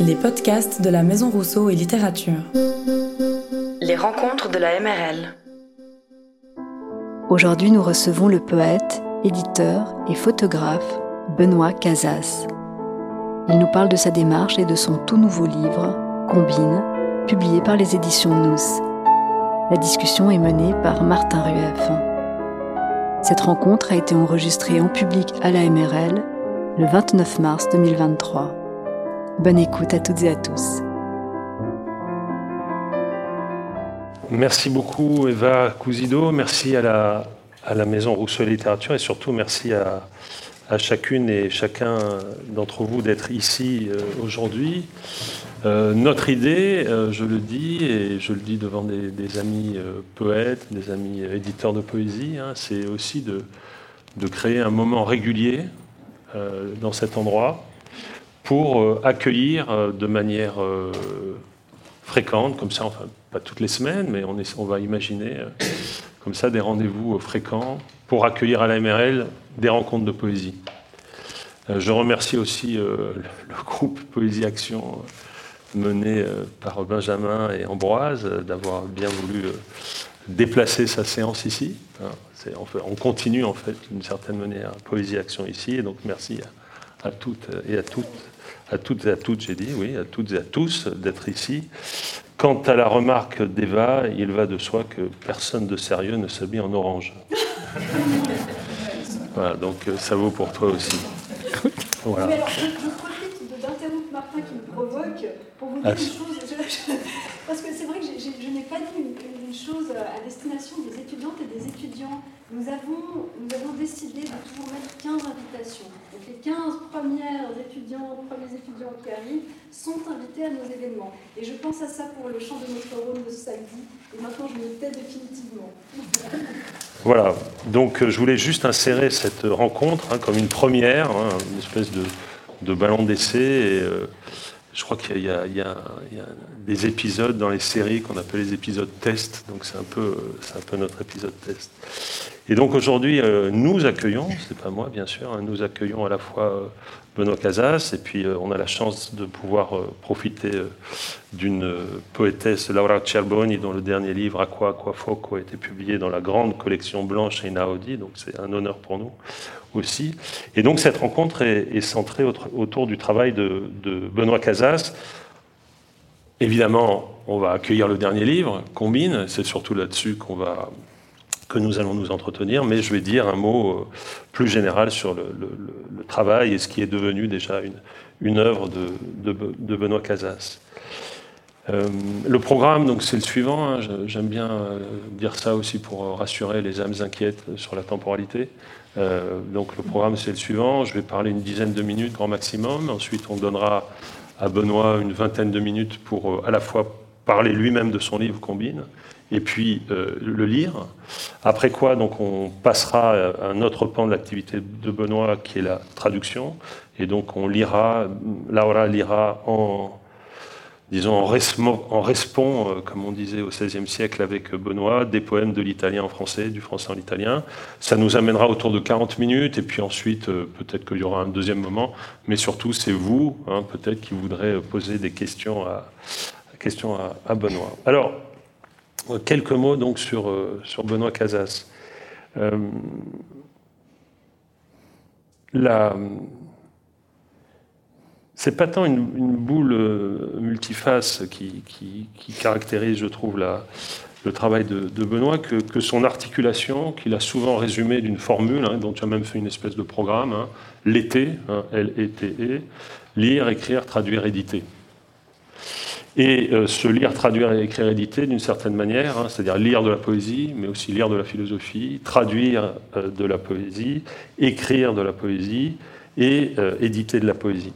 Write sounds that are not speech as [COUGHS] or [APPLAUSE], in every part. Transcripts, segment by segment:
Les podcasts de la Maison Rousseau et Littérature. Les rencontres de la MRL. Aujourd'hui, nous recevons le poète, éditeur et photographe Benoît Casas. Il nous parle de sa démarche et de son tout nouveau livre, Combine, publié par les éditions Nous. La discussion est menée par Martin Rueff. Cette rencontre a été enregistrée en public à la MRL le 29 mars 2023. Bonne écoute à toutes et à tous. Merci beaucoup Eva Cousido, merci à la, à la Maison Rousseau Littérature et surtout merci à, à chacune et chacun d'entre vous d'être ici euh, aujourd'hui. Euh, notre idée, euh, je le dis, et je le dis devant des, amis poètes, des amis éditeurs de poésie, hein, c'est aussi de, de, créer un moment régulier dans cet endroit pour accueillir de manière fréquente, comme ça, enfin pas toutes les semaines, mais on, va imaginer comme ça des rendez-vous fréquents pour accueillir à la MRL des rencontres de poésie. Euh, je remercie aussi euh, le groupe Poésie Action euh, mené par Benjamin et Ambroise d'avoir bien voulu déplacer sa séance ici. Hein, on continue en fait d'une certaine manière Poésie Action ici, et donc merci à, toutes et à toutes, à toutes et à toutes, j'ai dit, oui, à toutes et à tous d'être ici. Quant à la remarque d'Eva, il va de soi que personne de sérieux ne s'habille en orange. [LAUGHS] voilà, donc ça vaut pour toi aussi. Voilà. Mais alors, je, je profite d'interrompre Martin qui me provoque pour vous dire ah, une chose. [LAUGHS] parce que c'est vrai que je n'ai pas dit une, une, chose à destination des étudiantes et des étudiants. Nous avons, nous avons décidé de toujours mettre 15 invitations. Donc les 15 premières étudiants, premiers étudiants qui arrivent sont invités à nos événements. Et je pense à ça pour le chant de notre rôle de ce samedi. Et maintenant, je me tais définitivement. [LAUGHS] Voilà, donc euh, je voulais juste insérer cette rencontre hein, comme une première, hein, une espèce de, de ballon d'essai. Euh, je crois qu'il y, a des épisodes dans les séries qu'on appelle les épisodes test, donc c'est un, peu, un peu notre épisode test. Et donc aujourd'hui, euh, nous accueillons, c'est pas moi bien sûr, hein, nous accueillons à la fois euh, Benoît Casas et puis euh, on a la chance de pouvoir profiter d'une poétesse, Laura Cerboni, dont le dernier livre, Aqua, Aqua Foco, a été publié dans la grande collection blanche Einaudi, donc c'est un honneur pour nous aussi. Et donc cette rencontre est, centrée autour du travail de, Benoît Casas. Évidemment, on va accueillir le dernier livre, Combine, c'est surtout là-dessus qu'on va que nous allons nous entretenir, mais je vais dire un mot euh, plus général sur le, travail et ce qui est devenu déjà une, œuvre de, Benoît Casas. Euh, le programme, donc, c'est le suivant. Hein, j'aime bien euh, dire ça aussi pour rassurer les âmes inquiètes sur la temporalité. Donc le programme c'est le suivant, je vais parler une dizaine de minutes grand maximum, ensuite on donnera à Benoît une vingtaine de minutes pour à la fois parler lui-même de son livre Combine et puis euh, le lire. Après quoi donc on passera à un autre pan de l'activité de Benoît qui est la traduction et donc on lira, Laura lira en disons, en, respond, euh, comme on disait au XVIe siècle avec Benoît, des poèmes de l'italien en français, du français en italien. Ça nous amènera autour de 40 minutes, et puis ensuite, euh, peut-être qu'il y aura un deuxième moment, mais surtout, c'est vous, hein, peut-être, qui voudrez poser des questions à, questions à, Benoît. Alors, quelques mots donc sur, euh, Benoît Casas. la c'est pas tant une, boule euh, multiface qui, caractérise, je trouve, le travail de, Benoît que, son articulation, qu'il a souvent résumée d'une formule, hein, dont tu as même fait une espèce de programme, hein, l'été, hein, L-E-T-E, lire, écrire, traduire, éditer. Et euh, se lire, traduire et écrire, éditer d'une certaine manière, c'est-à-dire lire de la poésie, mais aussi lire de la philosophie, traduire euh, de la poésie, écrire de la poésie et éditer de la poésie.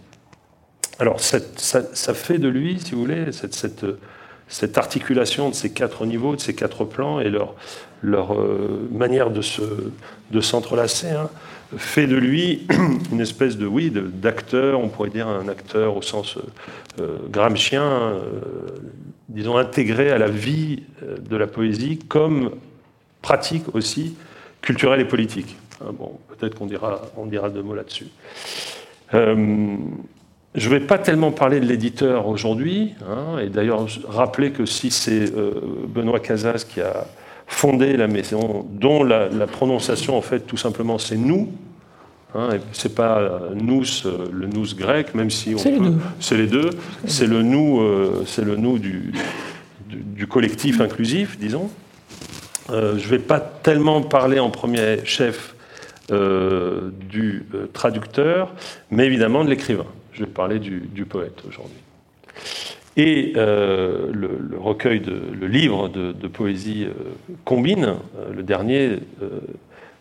Alors ça, fait de lui, si vous voulez, cette, articulation de ces quatre niveaux, de ces quatre plans et leur, euh, manière de, s'entrelacer, hein, fait de lui [CLEARS THROAT] une espèce de, oui, d'acteur, on pourrait dire un acteur au sens euh, gramscien, euh, disons intégré à la vie de la poésie comme pratique aussi culturelle et politique. Hein, bon, peut-être qu'on dira, on dira deux mots là-dessus. je ne vais pas tellement parler de l'éditeur aujourd'hui, hein, et d'ailleurs rappeler que si c'est euh, Benoît Casas qui a fondé la maison, dont la, prononciation en fait tout simplement c'est nous, hein, c'est pas euh, nous le nous grec, même si c'est les deux, c'est le nous, euh, c'est le nous du, du, collectif inclusif, disons. je ne vais pas tellement parler en premier chef du traducteur, mais évidemment de l'écrivain. Je vais parler du, poète aujourd'hui. Et euh, le, recueil, de, le livre de, poésie euh, Combine, euh, le dernier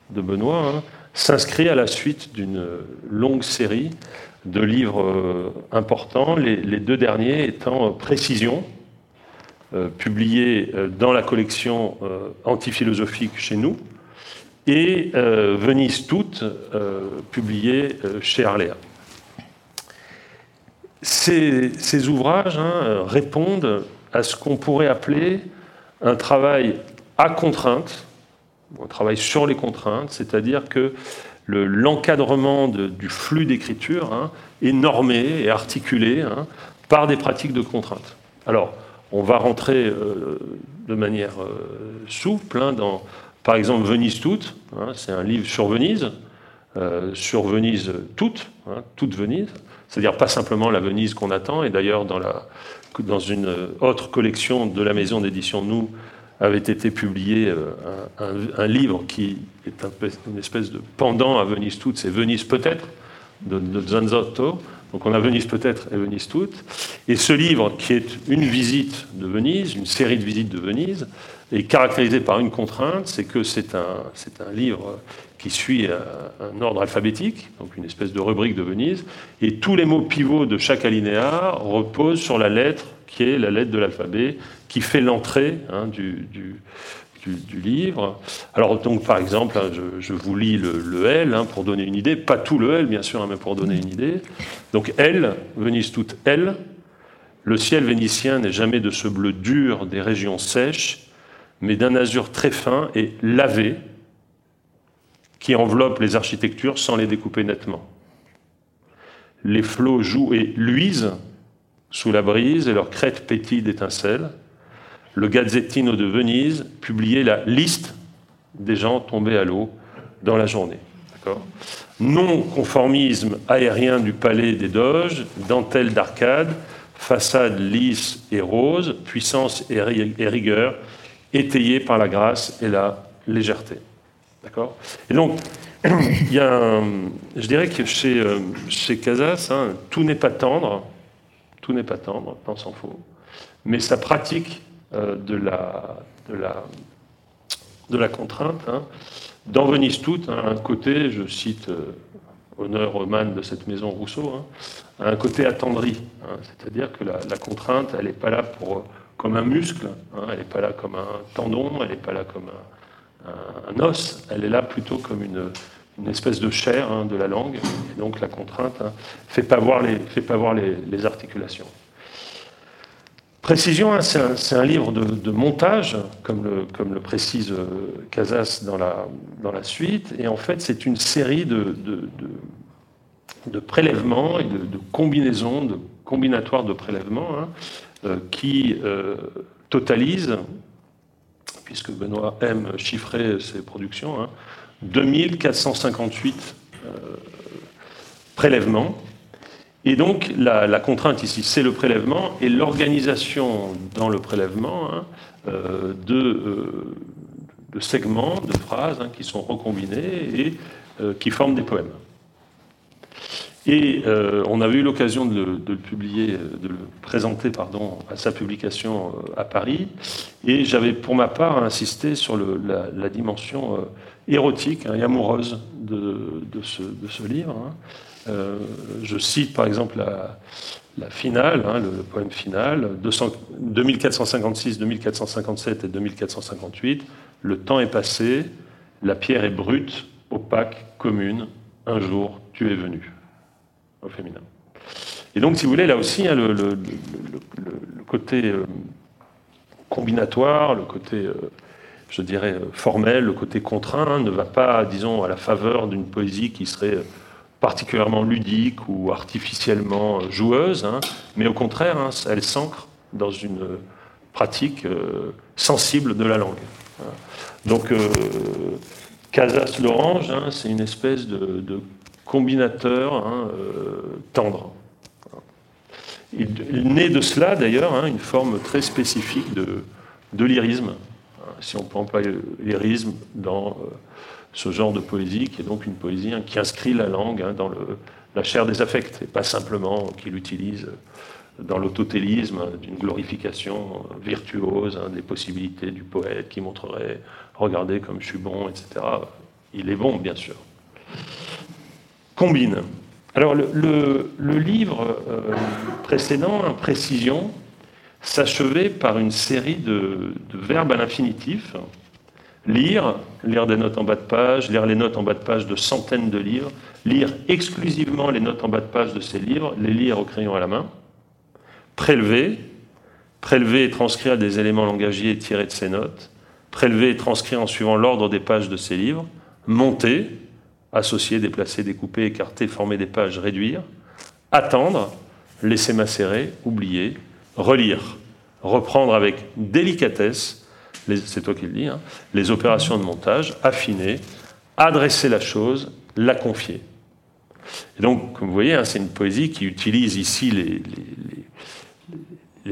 de Benoît, hein, s'inscrit à la suite d'une longue série de livres importants, les, deux derniers étant Précision, publié dans la collection antiphilosophique chez nous, et Venise toute, publié chez Arléa. Ces, ouvrages hein, répondent à ce qu'on pourrait appeler un travail à contrainte, un travail sur les contraintes, c'est-à-dire que l'encadrement du flux d'écriture hein, est normé et articulé hein, par des pratiques de contrainte. Alors, on va rentrer euh, de manière euh, souple dans, par exemple, Venise toute, c'est un livre sur Venise, euh, sur Venise toute, toute Venise, c'est-à-dire pas simplement la Venise qu'on attend, et d'ailleurs dans, une autre collection de la maison d'édition Nous avait été publié euh, un, livre qui est une espèce de pendant à Venise toute, c'est Venise peut-être, de, de Zanzotto. Donc on a Venise peut-être et Venise toute. Et ce livre, qui est une visite de Venise, une série de visites de Venise, est caractérisé par une contrainte, c'est que c'est un, un livre qui suit un ordre alphabétique, donc une espèce de rubrique de Venise, et tous les mots pivots de chaque alinéa reposent sur la lettre qui est la lettre de l'alphabet, qui fait l'entrée hein, du, du, livre. Alors donc par exemple, hein, je, vous lis le, L hein, pour donner une idée, pas tout le L bien sûr, mais pour donner une idée. Donc L, Venise toute L, le ciel vénitien n'est jamais de ce bleu dur des régions sèches, mais d'un azur très fin et lavé, qui enveloppe les architectures sans les découper nettement. Les flots jouent et luisent sous la brise et leurs crêtes pétillent d'étincelles. Le Gazzettino de Venise publiait la liste des gens tombés à l'eau dans la journée. Non-conformisme aérien du palais des Doges, dentelle d'arcade, façade lisse et rose, puissance et rigueur, étayée par la grâce et la légèreté. D'accord? Et donc, il y a je dirais que chez, euh, chez Casas, hein, tout n'est pas tendre, tout n'est pas tendre, tant s'en faut, mais sa pratique euh, de, la, de, la, de la contrainte, hein, dans Venise toute, hein, un côté, je cite euh, honneur aux de cette maison Rousseau, hein, un côté attendri, c'est-à-dire que la, la, contrainte, elle n'est pas là pour, comme un muscle, elle n'est pas là comme un tendon, elle n'est pas là comme un os, elle est là plutôt comme une, espèce de chair hein, de la langue, et donc la contrainte ne hein, fait pas voir, les, fait pas voir les, articulations. Précision, hein, c'est un, livre de, montage, comme le, précise euh, Casas dans la, suite, et en fait c'est une série de, prélèvements et de, combinaisons, de combinatoires de prélèvements, qui euh, totalisent puisque Benoît aime chiffrer ses productions, 2458 hein. euh, prélèvements. Et donc la, contrainte ici, c'est le prélèvement et l'organisation dans le prélèvement hein, euh, euh, de, segments, de phrases hein, qui sont recombinés et qui forment des poèmes. Et euh, on avait eu l'occasion de, le publier, de le présenter pardon, à sa publication euh, à Paris. Et j'avais pour ma part insisté sur la, dimension euh, érotique hein, et amoureuse de, ce, livre. Hein. je cite par exemple la, finale, hein, le, poème final, 2456, 2457 et 2458. Le temps est passé, la pierre est brute, opaque, commune. Un jour, tu es venu au féminin. Et donc, si vous voulez, là aussi, hein, le, côté euh, combinatoire, le côté, euh, je dirais, euh, formel, le côté contraint, ne va pas, disons, à la faveur d'une poésie qui serait particulièrement ludique ou artificiellement joueuse, hein, mais au contraire, hein, elle s'ancre dans une pratique sensible de la langue. Donc, Casas l'orange, c'est une espèce de, combinateur euh, tendre. Il, naît de cela, d'ailleurs, une forme très spécifique de, de lyrisme, si on peut employer lyrisme dans ce genre de poésie, qui est donc une poésie hein, qui inscrit la langue hein, dans la chair des affects, et pas simplement qu'il utilise dans l'autotélisme d'une glorification virtuose hein, des possibilités du poète qui montrerait regardez comme je suis bon, etc. Il est bon, bien sûr. Combine. Alors, le, livre euh, précédent, Précision, s'achevait par une série de, de verbes à l'infinitif Lire, lire des notes en bas de page, lire les notes en bas de page de centaines de livres, lire exclusivement les notes en bas de page de ces livres, les lire au crayon à la main, prélever, prélever et transcrire des éléments langagiers tirés de ces notes, prélever et transcrire en suivant l'ordre des pages de ces livres, monter, associer, déplacer, découper, écarter, former des pages, réduire, attendre, laisser macérer, oublier, relire, reprendre avec délicatesse, c'est toi qui le dis, hein, les opérations de montage, affiner, adresser la chose, la confier. Et donc, comme vous voyez, hein, c'est une poésie qui utilise ici les,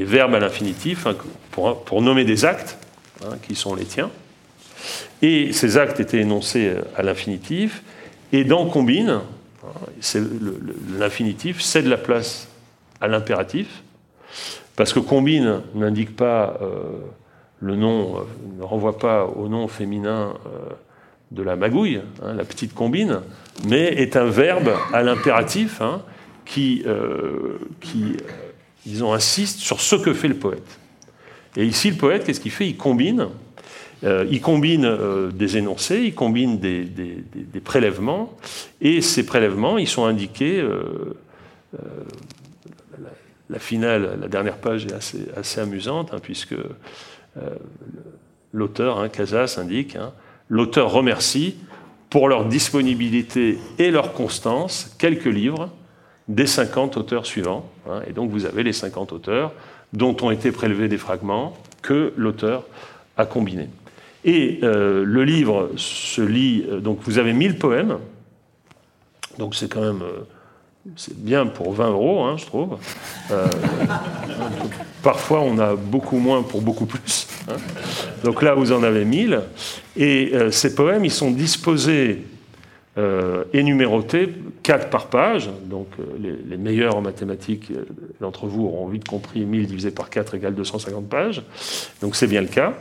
verbes à l'infinitif hein, pour, nommer des actes qui sont les tiens. Et ces actes étaient énoncés à l'infinitif. Et dans combine, l'infinitif cède la place à l'impératif, parce que combine n'indique pas euh, le nom euh, ne renvoie pas au nom féminin euh, de la magouille, hein, la petite combine, mais est un verbe à l'impératif hein, qui, qui disons, insiste sur ce que fait le poète. Et ici, le poète, qu'est-ce qu'il fait? Il combine. Il combine des énoncés, il combine des, prélèvements, et ces prélèvements, ils sont indiqués. La, finale, la dernière page est assez, amusante, hein, puisque euh, l'auteur, hein, Casas, indique, hein, l'auteur remercie pour leur disponibilité et leur constance quelques livres des 50 auteurs suivants. Hein, et donc vous avez les 50 auteurs dont ont été prélevés des fragments que l'auteur a combinés. Et euh, le livre se lit, euh, donc vous avez 1000 poèmes, donc c'est quand même c'est bien pour 20 euros, hein, je trouve. Euh, [LAUGHS] parfois, on a beaucoup moins pour beaucoup plus. Hein. Donc là, vous en avez 1000. Et euh, ces poèmes, ils sont disposés euh, et numérotés 4 par page. Donc les, meilleurs en mathématiques d'entre vous auront vite compris 1000 divisé par 4 égale 250 pages. Donc c'est bien le cas.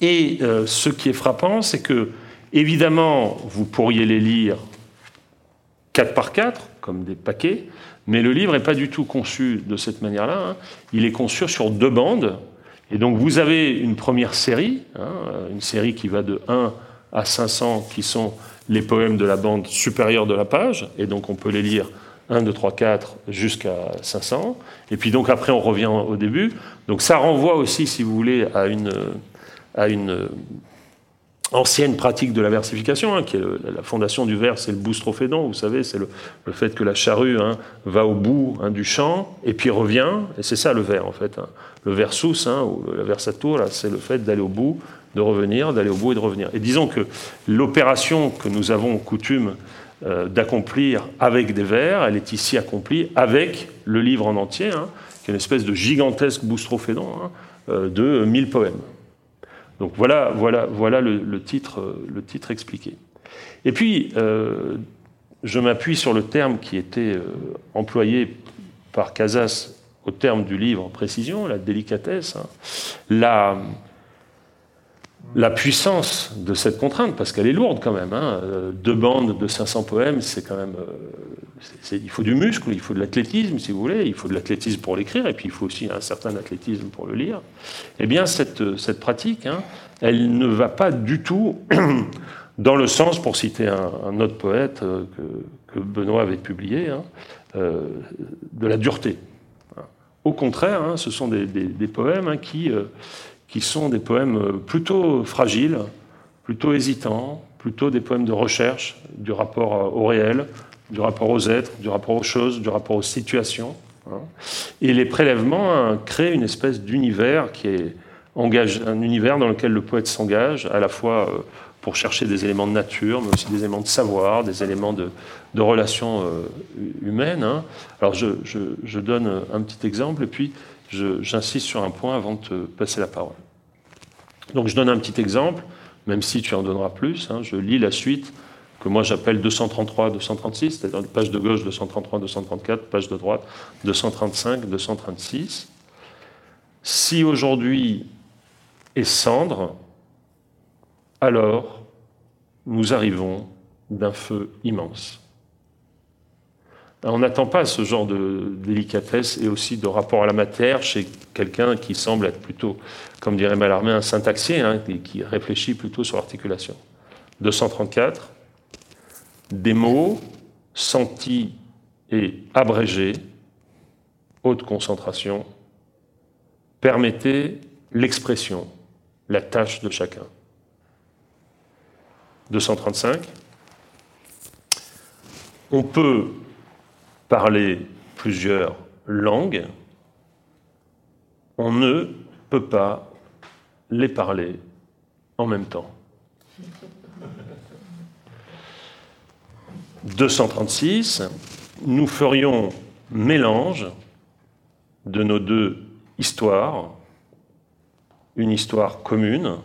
Et ce qui est frappant, c'est que, évidemment, vous pourriez les lire 4 par 4, comme des paquets, mais le livre n'est pas du tout conçu de cette manière-là. Hein. Il est conçu sur deux bandes. Et donc vous avez une première série, hein, une série qui va de 1 à 500, qui sont les poèmes de la bande supérieure de la page, et donc on peut les lire 1, 2, 3, 4 jusqu'à 500. Et puis donc après on revient au début. Donc ça renvoie aussi, si vous voulez, à une, à une ancienne pratique de la versification, hein, qui est la fondation du vers, c'est le boustrophédon, vous savez, c'est le, fait que la charrue hein, va au bout hein, du champ et puis revient, et c'est ça le vers en fait. Le versus, ou la versatur, c'est le fait d'aller au bout, de revenir, d'aller au bout et de revenir. Et disons que l'opération que nous avons coutume euh, d'accomplir avec des vers, elle est ici accomplie avec le livre en entier, qui est une espèce de gigantesque boustrophédon euh, de 1000 poèmes. Donc voilà, voilà, voilà le, titre, le titre expliqué. Et puis, euh, je m'appuie sur le terme qui était euh, employé par Casas au terme du livre en précision, la délicatesse, hein. la, puissance de cette contrainte, parce qu'elle est lourde quand même. Hein. Deux bandes de 500 poèmes, c'est quand même. Euh, il faut du muscle, il faut de l'athlétisme, si vous voulez, il faut de l'athlétisme pour l'écrire, et puis il faut aussi un certain athlétisme pour le lire. Eh bien, cette, cette pratique, hein, elle ne va pas du tout [CLEARS THROAT] dans le sens, pour citer un, autre poète euh, que, Benoît avait publié, hein, euh, de la dureté. Au contraire, ce sont des, poèmes qui qui sont des poèmes euh, plutôt fragiles, plutôt hésitants, plutôt des poèmes de recherche du rapport euh, au réel, du rapport aux êtres, du rapport aux choses, du rapport aux situations. Hein. Et les prélèvements hein, créent une espèce d'univers qui est engage, un univers dans lequel le poète s'engage, à la fois euh, pour chercher des éléments de nature, mais aussi des éléments de savoir, des éléments de, relations euh, humaines. Hein. Alors je, je, donne un petit exemple, et puis j'insiste sur un point avant de te passer la parole. Donc je donne un petit exemple, même si tu en donneras plus. je lis la suite que moi j'appelle 233, 236, c'est-à-dire page de gauche 233, 234, page de droite 235, 236. Si aujourd'hui est cendre, alors nous arrivons d'un feu immense. On n'attend pas ce genre de délicatesse et aussi de rapport à la matière chez quelqu'un qui semble être plutôt, comme dirait Mallarmé, un syntaxier, hein, qui réfléchit plutôt sur l'articulation. 234, des mots sentis et abrégés, haute concentration, permettaient l'expression, la tâche de chacun. 235. On peut parler plusieurs langues, on ne peut pas les parler en même temps. 236, nous ferions mélange de nos deux histoires, une histoire commune,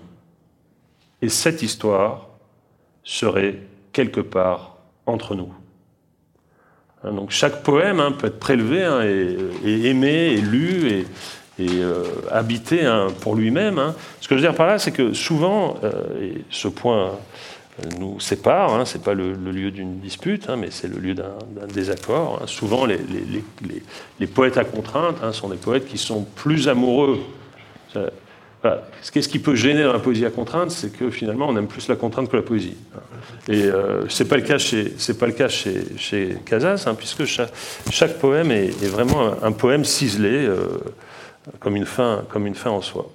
et cette histoire serait quelque part entre nous. Hein, donc chaque poème hein, peut être prélevé hein, et, aimé et lu et, euh, habité pour lui-même. Ce que je veux dire par là, c'est que souvent, euh, et ce point nous sépare, hein, ce n'est pas le, lieu d'une dispute, mais c'est le lieu d'un désaccord. Souvent, les, poètes à contrainte sont des poètes qui sont plus amoureux. Qu'est-ce qui peut gêner dans la poésie à contrainte C'est que finalement, on aime plus la contrainte que la poésie. Et euh, ce n'est pas le cas chez, pas le cas chez, Casas, hein, puisque chaque, chaque, poème est, vraiment un, poème ciselé, euh, comme, une fin, comme une fin en soi.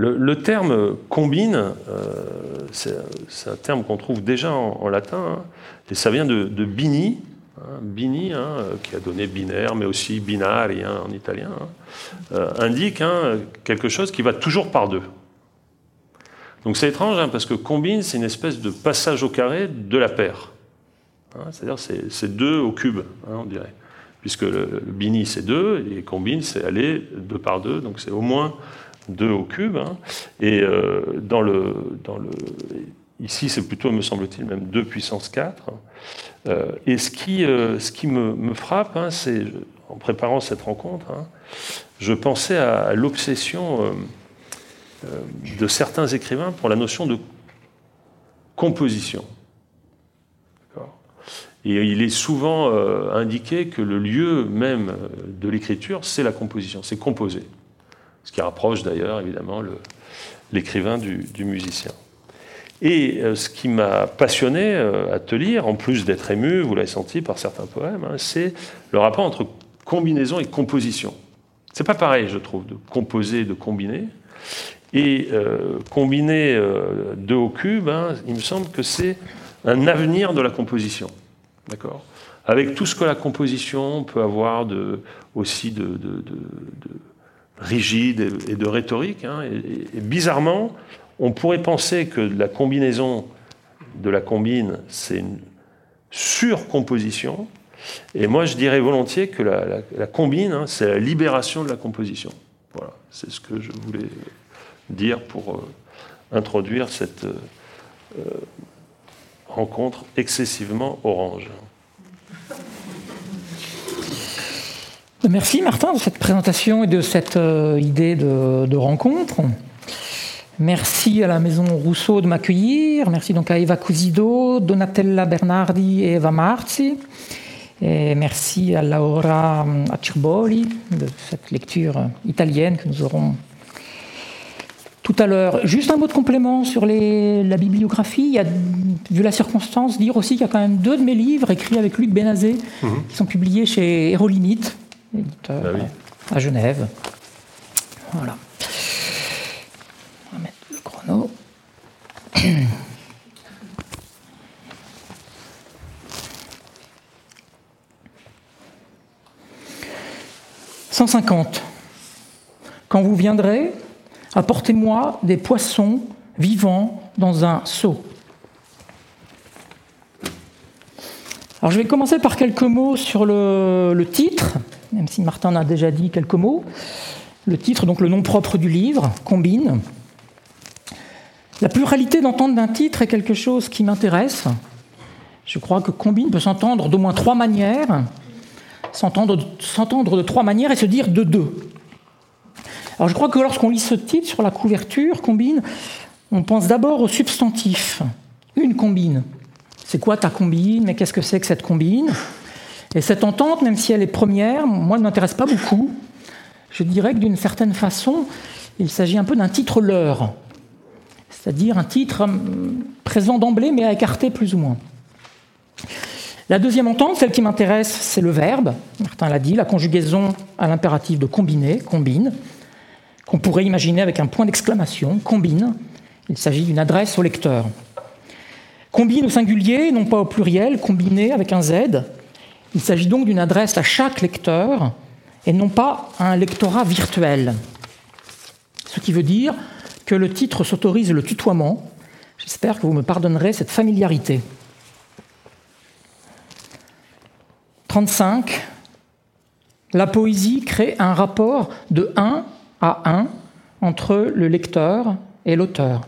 Le, terme combine, euh, c'est un terme qu'on trouve déjà en, latin, hein, et ça vient de, bini, Hein, Bini, hein, qui a donné binaire, mais aussi binari en italien, euh, indique quelque chose qui va toujours par deux. Donc c'est étrange parce que combine, c'est une espèce de passage au carré de la paire. C'est-à-dire c'est deux au cube, on dirait. Puisque le, bini c'est deux et combine c'est aller deux par deux, donc c'est au moins deux au cube. Et euh, dans le, dans le, ici c'est plutôt, me semble-t-il, même 2 puissance 4. Euh, et ce qui, euh, me, frappe, hein, c'est, en préparant cette rencontre, hein, je pensais à, l'obsession euh, de certains écrivains pour la notion de composition. Et il est souvent indiqué que le lieu même de l'écriture, c'est la composition, c'est composer. Ce qui rapproche d'ailleurs évidemment l'écrivain du musicien. Et euh, ce qui m'a passionné euh, à te lire, en plus d'être ému, vous l'avez senti par certains poèmes, hein, c'est le rapport entre combinaison et composition. C'est pas pareil, je trouve, de composer et de combiner. Et euh, combiner deux au cube, hein, il me semble que c'est un avenir de la composition. D'accord? Avec tout ce que la composition peut avoir aussi de, rigide et de rhétorique. Hein, bizarrement, on pourrait penser que la combinaison de la combine, c'est une surcomposition. Et moi, je dirais volontiers que la, combine, hein, c'est la libération de la composition. Voilà, c'est ce que je voulais dire pour euh, introduire cette euh, euh, rencontre excessivement orange. Merci Martin de cette présentation et de cette idée de rencontre. Merci à la Maison Rousseau de m'accueillir. Merci donc à Eva Cusido, Donatella Bernardi et Eva Marzi. Et merci à Laura Acirboli de cette lecture italienne que nous aurons tout à l'heure. Juste un mot de complément sur la bibliographie. Il y a, vu la circonstance, dire aussi qu'il y a quand même deux de mes livres écrits avec Luc Benazé mhm. qui sont publiés chez Hérolimite, bah à Genève. Voilà. On va mettre le chrono. [CLEARS THROAT] « 150. Quand vous viendrez, apportez-moi des poissons vivants dans un seau. » Alors je vais commencer par quelques mots sur le titre même si Martin a déjà dit quelques mots. Le titre, donc le nom propre du livre, Combine. La pluralité d'entendre d'un titre est quelque chose qui m'intéresse. Je crois que Combine peut s'entendre d'au moins trois manières, s'entendre de trois manières et se dire de deux. Alors je crois que lorsqu'on lit ce titre sur la couverture, Combine, on pense d'abord au substantif, une combine. C'est quoi ta combine? Mais qu'est-ce que c'est que cette combine? Et cette entente, même si elle est première, moi, ne m'intéresse pas beaucoup. Je dirais que d'une certaine façon, il s'agit un peu d'un titre leurre, c'est-à-dire un titre hum, présent d'emblée, mais à écarter plus ou moins. La deuxième entente, celle qui m'intéresse, c'est le verbe. Martin l'a dit, la conjugaison à l'impératif de combiner, combine, qu'on pourrait imaginer avec un point d'exclamation, combine. Il s'agit d'une adresse au lecteur. Combine au singulier, non pas au pluriel, combiné avec un Z. Il s'agit donc d'une adresse à chaque lecteur et non pas à un lectorat virtuel. Ce qui veut dire que le titre s'autorise le tutoiement. J'espère que vous me pardonnerez cette familiarité. 35. La poésie crée un rapport de 1 à 1 entre le lecteur et l'auteur.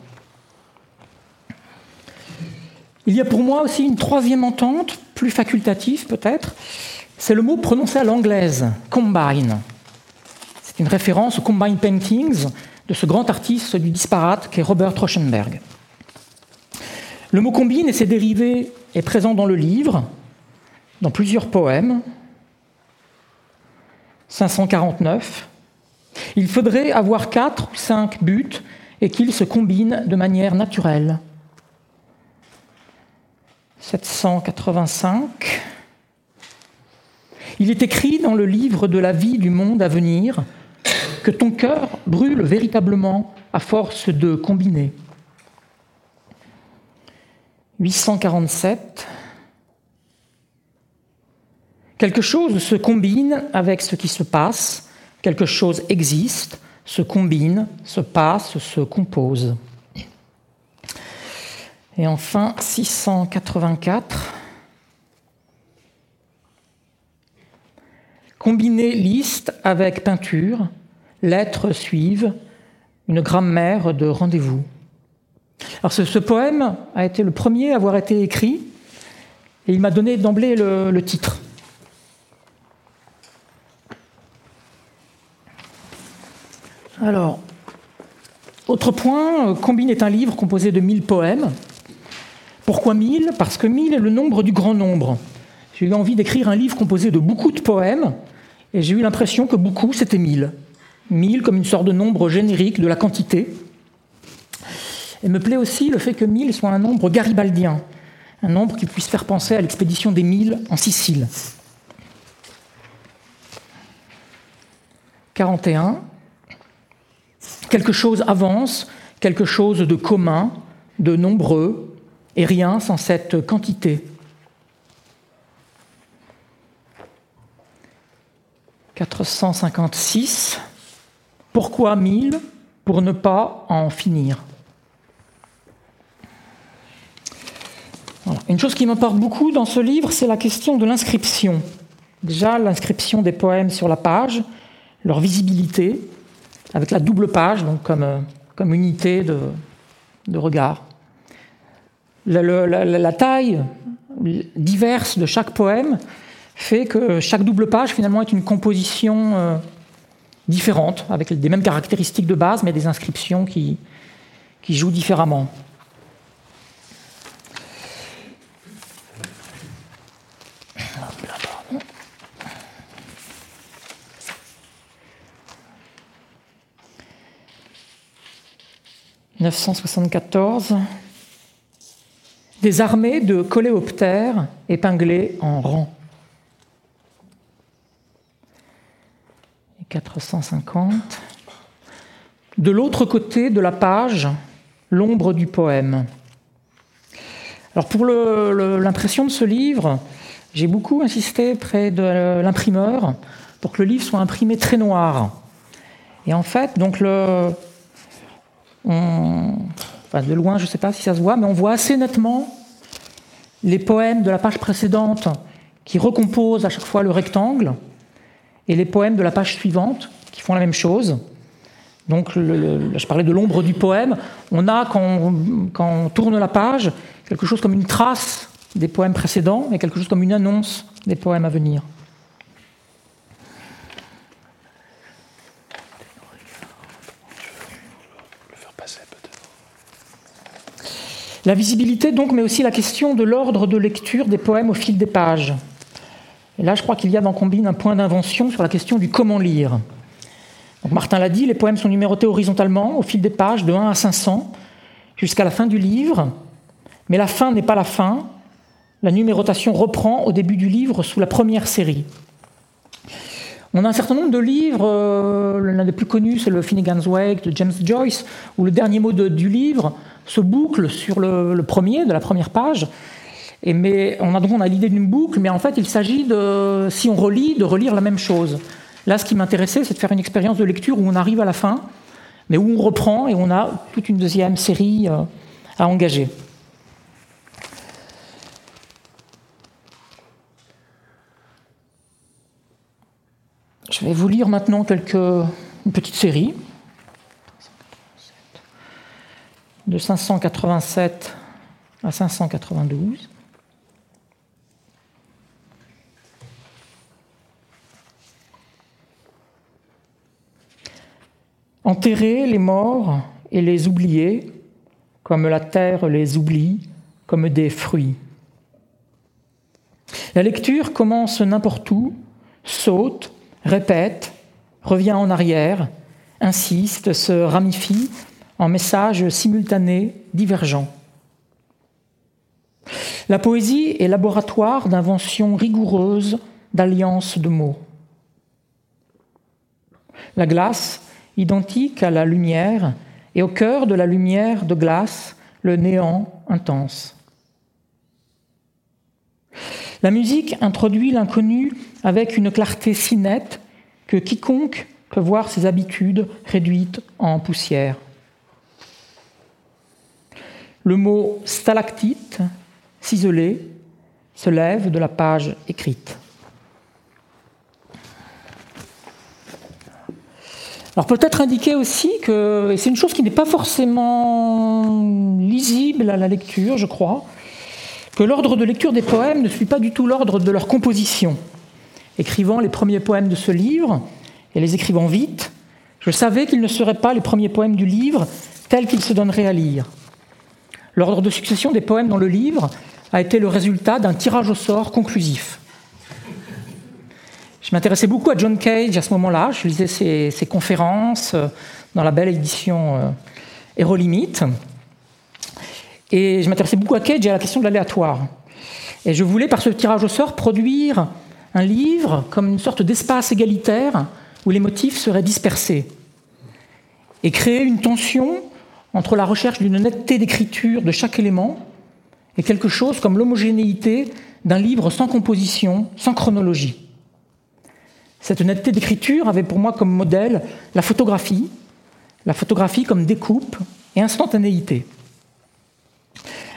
Il y a pour moi aussi une troisième entente, plus facultative peut-être, c'est le mot prononcé à l'anglaise, combine. C'est une référence aux combine paintings de ce grand artiste du disparate qu'est Robert Rauschenberg. Le mot combine et ses dérivés est présent dans le livre, dans plusieurs poèmes. 549. Il faudrait avoir quatre ou cinq buts et qu'ils se combinent de manière naturelle. 785. Il est écrit dans le livre de la vie du monde à venir que ton cœur brûle véritablement à force de combiner. 847. Quelque chose se combine avec ce qui se passe, quelque chose existe, se combine, se passe, se compose. Et enfin, 684. Combiner liste avec peinture, lettres suivent, une grammaire de rendez-vous. Alors ce, poème a été le premier à avoir été écrit et il m'a donné d'emblée le, titre. Alors, autre point, Combine est un livre composé de mille poèmes pourquoi 1000 Parce que 1000 est le nombre du grand nombre. J'ai eu envie d'écrire un livre composé de beaucoup de poèmes, et j'ai eu l'impression que beaucoup, c'était 1000. 1000 comme une sorte de nombre générique de la quantité. Et me plaît aussi le fait que 1000 soit un nombre garibaldien, un nombre qui puisse faire penser à l'expédition des 1000 en Sicile. 41. Quelque chose avance, quelque chose de commun, de nombreux, et rien sans cette quantité. 456. Pourquoi 1000 Pour ne pas en finir? Une chose qui m'importe beaucoup dans ce livre, c'est la question de l'inscription. Déjà, l'inscription des poèmes sur la page, leur visibilité, avec la double page, donc comme, euh, unité de regard la, taille diverse de chaque poème fait que chaque double page finalement est une composition euh, différente, avec des mêmes caractéristiques de base, mais des inscriptions qui, qui jouent différemment. « 974 des armées de coléoptères épinglés en rang. 450. De l'autre côté de la page, l'ombre du poème. Alors pour l'impression de ce livre, j'ai beaucoup insisté près de l'imprimeur pour que le livre soit imprimé très noir. Et en fait, donc le, de loin, je ne sais pas si ça se voit, mais on voit assez nettement les poèmes de la page précédente qui recomposent à chaque fois le rectangle, et les poèmes de la page suivante qui font la même chose. Donc, je parlais de l'ombre du poème. On a, quand on, tourne la page, quelque chose comme une trace des poèmes précédents et quelque chose comme une annonce des poèmes à venir. La visibilité, donc, mais aussi la question de l'ordre de lecture des poèmes au fil des pages. Et là, je crois qu'il y a dans Combine un point d'invention sur la question du comment lire. Martin l'a dit, les poèmes sont numérotés horizontalement au fil des pages de 1 à 500 jusqu'à la fin du livre, mais la fin n'est pas la fin. La numérotation reprend au début du livre sous la première série. On a un certain nombre de livres, euh, l'un des plus connus c'est le Finnegan's Wake de James Joyce, où le dernier mot du livre se boucle sur le, premier, de la première page. Et mais on a donc on a l'idée d'une boucle, mais en fait il s'agit de, si on relit, de relire la même chose. Là, ce qui m'intéressait, c'est de faire une expérience de lecture où on arrive à la fin, mais où on reprend et on a toute une deuxième série euh, à engager. Je vais vous lire maintenant quelques, une petite série de 587 à 592. Enterrer les morts et les oublier, comme la terre les oublie, comme des fruits. La lecture commence n'importe où, saute, répète, revient en arrière, insiste, se ramifie en messages simultanés, divergents. La poésie est laboratoire d'invention rigoureuse, d'alliance de mots. La glace identique à la lumière, et au cœur de la lumière de glace, le néant intense. La musique introduit l'inconnu avec une clarté si nette que quiconque peut voir ses habitudes réduites en poussière. Le mot stalactite, ciselé, se lève de la page écrite. Alors peut-être indiquer aussi que, et c'est une chose qui n'est pas forcément lisible à la lecture, je crois, que l'ordre de lecture des poèmes ne suit pas du tout l'ordre de leur composition. Écrivant les premiers poèmes de ce livre, et les écrivant vite, je savais qu'ils ne seraient pas les premiers poèmes du livre tels qu'ils se donneraient à lire. L'ordre de succession des poèmes dans le livre a été le résultat d'un tirage au sort conclusif. Je m'intéressais beaucoup à John Cage à ce moment-là. Je lisais ses, conférences euh, dans la belle édition euh, Hero Limit. Et je m'intéressais beaucoup à Cage et à la question de l'aléatoire. Et je voulais, par ce tirage au sort, produire un livre comme une sorte d'espace égalitaire où les motifs seraient dispersés. Et créer une tension entre la recherche d'une netteté d'écriture de chaque élément et quelque chose comme l'homogénéité d'un livre sans composition, sans chronologie. Cette netteté d'écriture avait pour moi comme modèle la photographie, la photographie comme découpe et instantanéité.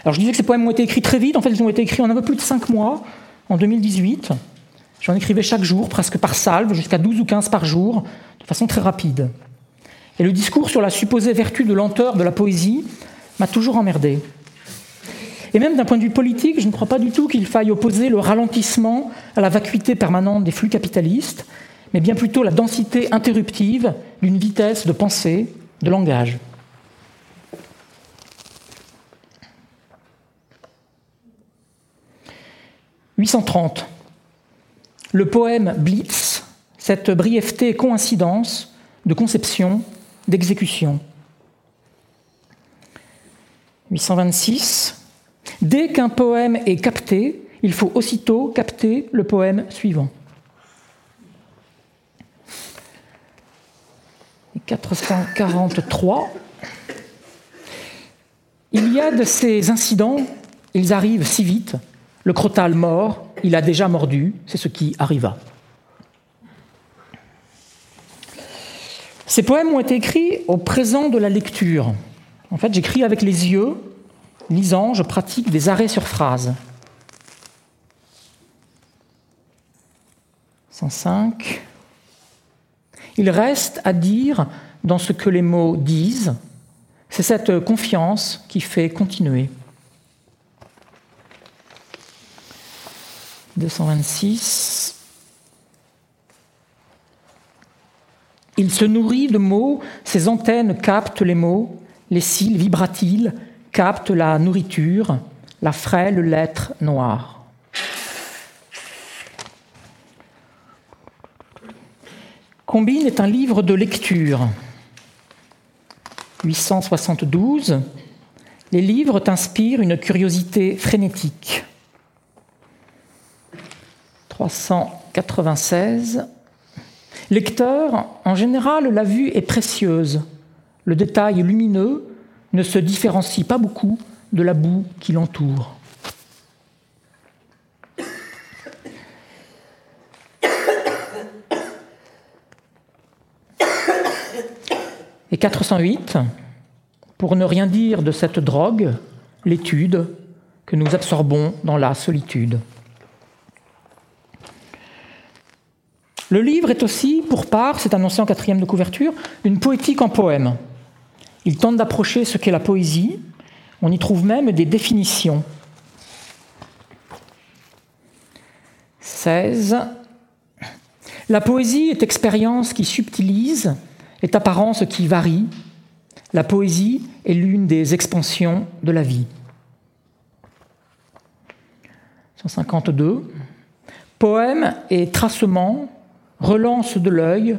Alors je disais que ces poèmes ont été écrits très vite, en fait ils ont été écrits en un peu plus de cinq mois, en 2018. J'en écrivais chaque jour, presque par salve, jusqu'à 12 ou 15 par jour, de façon très rapide. Et le discours sur la supposée vertu de lenteur de la poésie m'a toujours emmerdé. Et même d'un point de vue politique, je ne crois pas du tout qu'il faille opposer le ralentissement à la vacuité permanente des flux capitalistes, mais bien plutôt la densité interruptive d'une vitesse de pensée, de langage. « 830. Le poème Blitz, cette brièveté et coïncidence de conception, d'exécution. 826. Dès qu'un poème est capté, il faut aussitôt capter le poème suivant. 443. Il y a de ces incidents, ils arrivent si vite. Le crotal mort, il a déjà mordu, c'est ce qui arriva. Ces poèmes ont été écrits au présent de la lecture. En fait, j'écris avec les yeux, lisant, je pratique des arrêts sur phrase. 105. Il reste à dire dans ce que les mots disent, c'est cette confiance qui fait continuer. 226. Il se nourrit de mots, ses antennes captent les mots, les cils vibratiles captent la nourriture, la frêle lettre noire. Combine est un livre de lecture. 872. Les livres t'inspirent une curiosité frénétique. 396. Lecteur, en général, la vue est précieuse. Le détail lumineux ne se différencie pas beaucoup de la boue qui l'entoure. Et 408, pour ne rien dire de cette drogue, l'étude que nous absorbons dans la solitude. Le livre est aussi, pour part, c'est annoncé en quatrième de couverture, une poétique en poème. Il tente d'approcher ce qu'est la poésie. On y trouve même des définitions. 16. La poésie est expérience qui subtilise, est apparence qui varie. La poésie est l'une des expansions de la vie. 152. Poème et tracement relance de l'œil,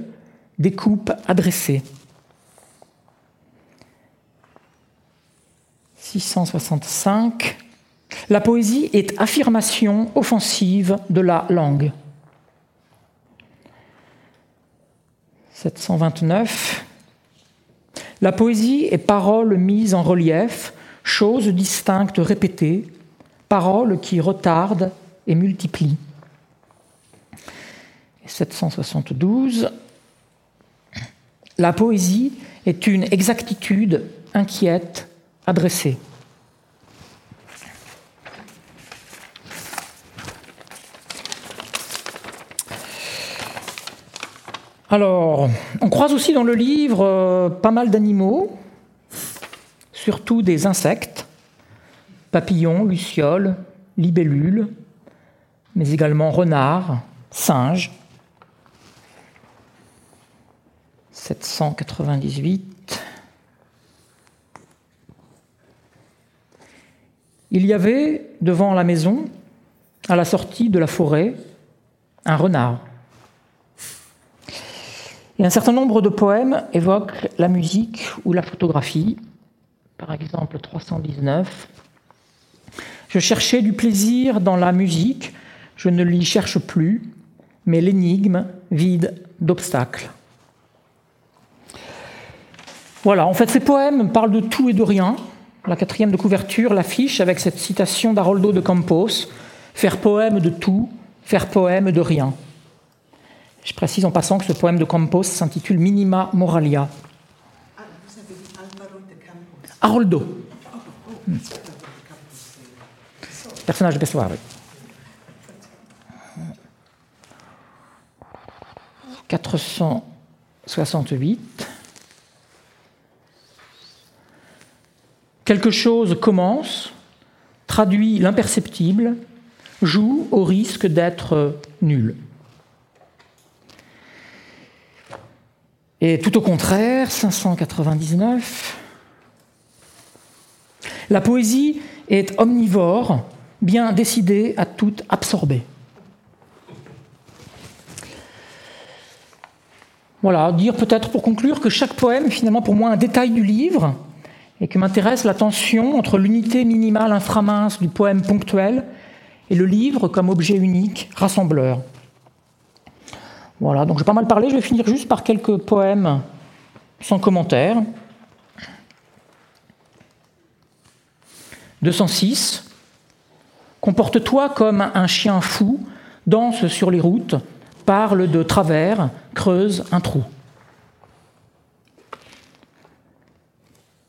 découpe adressée. 665. La poésie est affirmation offensive de la langue. 729. La poésie est parole mise en relief, chose distincte répétée, parole qui retarde et multiplie. 772. La poésie est une exactitude inquiète, adressée. Alors, on croise aussi dans le livre euh, pas mal d'animaux, surtout des insectes, papillons, lucioles, libellules, mais également renards, singes, 798. Il y avait devant la maison, à la sortie de la forêt, un renard. Et un certain nombre de poèmes évoquent la musique ou la photographie. Par exemple, 319. Je cherchais du plaisir dans la musique, je ne l'y cherche plus, mais l'énigme vide d'obstacles. Voilà, en fait, ces poèmes parlent de tout et de rien. La quatrième de couverture l'affiche avec cette citation d'Haroldo de Campos Faire poème de tout, faire poème de rien. Je précise en passant que ce poème de Campos s'intitule Minima Moralia. Ah, Haroldo. Hmm. Personnage de Pessoa, oui. 468. Quelque chose commence, traduit l'imperceptible, joue au risque d'être nul. Et tout au contraire, 599, la poésie est omnivore, bien décidée à tout absorber. Voilà, dire peut-être pour conclure que chaque poème est finalement pour moi un détail du livre, et que m'intéresse la tension entre l'unité minimale inframince du poème ponctuel et le livre comme objet unique, rassembleur. Voilà, donc j'ai pas mal parlé, je vais finir juste par quelques poèmes sans commentaire. 206. Comporte-toi comme un chien fou, danse sur les routes, parle de travers, creuse un trou.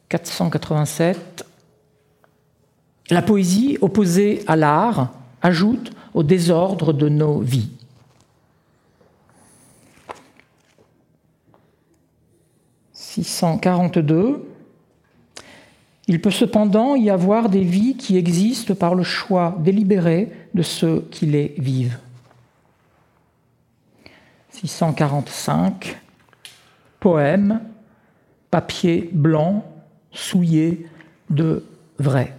487. La poésie, opposée à l'art, ajoute au désordre de nos vies. « 642. Il peut cependant y avoir des vies qui existent par le choix délibéré de ceux qui les vivent. 645. Poème, papier blanc, souillé de vrai.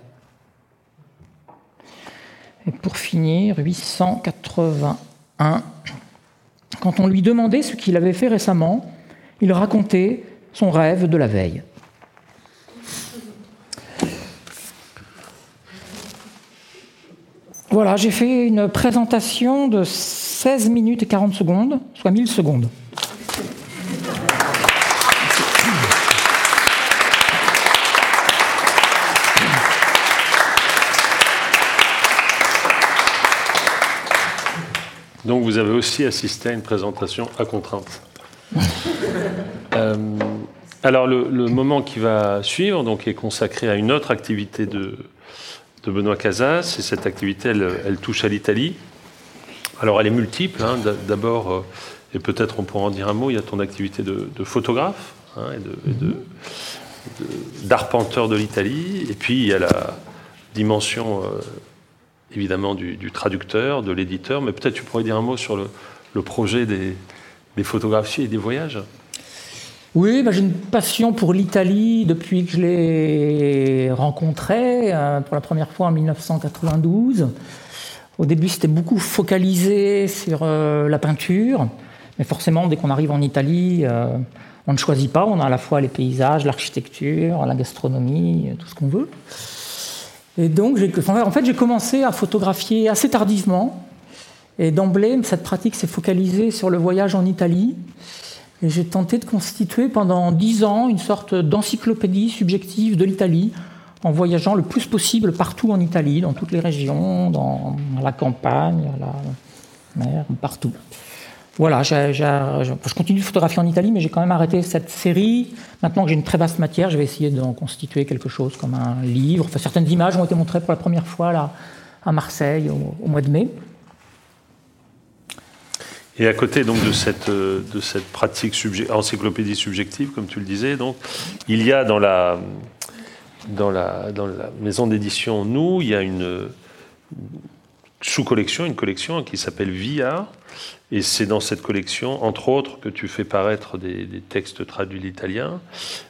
Et pour finir, 881. Quand on lui demandait ce qu'il avait fait récemment, il racontait son rêve de la veille. Voilà, j'ai fait une présentation de 16 minutes et 40 secondes, soit 1000 secondes. Donc vous avez aussi assisté à une présentation à contrainte. [LAUGHS] Euh, alors le, moment qui va suivre donc, est consacré à une autre activité de, de Benoît Casas, et cette activité, elle, touche à l'Italie. Alors elle est multiple, hein. d'abord, euh, et peut-être on pourra en dire un mot, il y a ton activité de, photographe hein, et d'arpenteur de, l'Italie, et puis il y a la dimension euh, évidemment du, traducteur, de l'éditeur, mais peut-être tu pourrais dire un mot sur le, projet des, photographies et des voyages oui, bah, j'ai une passion pour l'Italie depuis que je l'ai rencontrée euh, pour la première fois en 1992. Au début, c'était beaucoup focalisé sur euh, la peinture, mais forcément, dès qu'on arrive en Italie, euh, on ne choisit pas. On a à la fois les paysages, l'architecture, la gastronomie, tout ce qu'on veut. Et donc, en fait, j'ai commencé à photographier assez tardivement. Et d'emblée, cette pratique s'est focalisée sur le voyage en Italie. Et j'ai tenté de constituer pendant dix ans une sorte d'encyclopédie subjective de l'Italie, en voyageant le plus possible partout en Italie, dans toutes les régions, dans la campagne, la mer, partout. Voilà, je continue de photographier en Italie, mais j'ai quand même arrêté cette série. Maintenant que j'ai une très vaste matière, je vais essayer d'en constituer quelque chose comme un livre. Certaines images ont été montrées pour la première fois là, à Marseille au mois de mai. Et à côté donc de cette, euh, de cette pratique encyclopédie subjective, comme tu le disais, donc, il y a dans la, dans la, dans la maison d'édition Nous, il y a une sous-collection, une collection qui s'appelle VIA. Et c'est dans cette collection, entre autres, que tu fais paraître des, textes traduits d'italien.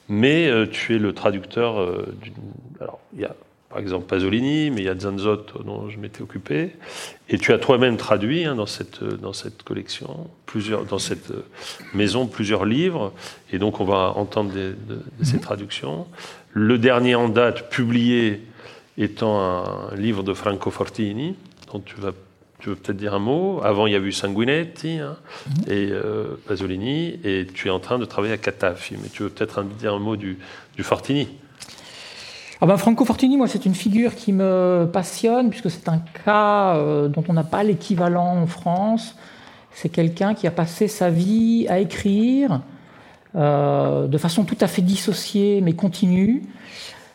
Mais euh, tu es le traducteur euh, d'une. Alors, il y a par exemple Pasolini, mais il y a Zanzotto dont je m'étais occupé. Et tu as toi-même traduit hein, dans, cette, dans cette collection, plusieurs, dans cette maison, plusieurs livres. Et donc on va entendre ces mhm. traductions. Le dernier en date, publié, étant un livre de Franco Fortini, dont tu vas tu veux peut-être dire un mot Avant, il y a eu Sanguinetti hein, mhm. et euh, Pasolini, et tu es en train de travailler à Catafi. Mais tu veux peut-être dire un mot du, du Fortini ah ben Franco Fortini, moi, c'est une figure qui me passionne, puisque c'est un cas euh, dont on n'a pas l'équivalent en France. C'est quelqu'un qui a passé sa vie à écrire euh, de façon tout à fait dissociée, mais continue,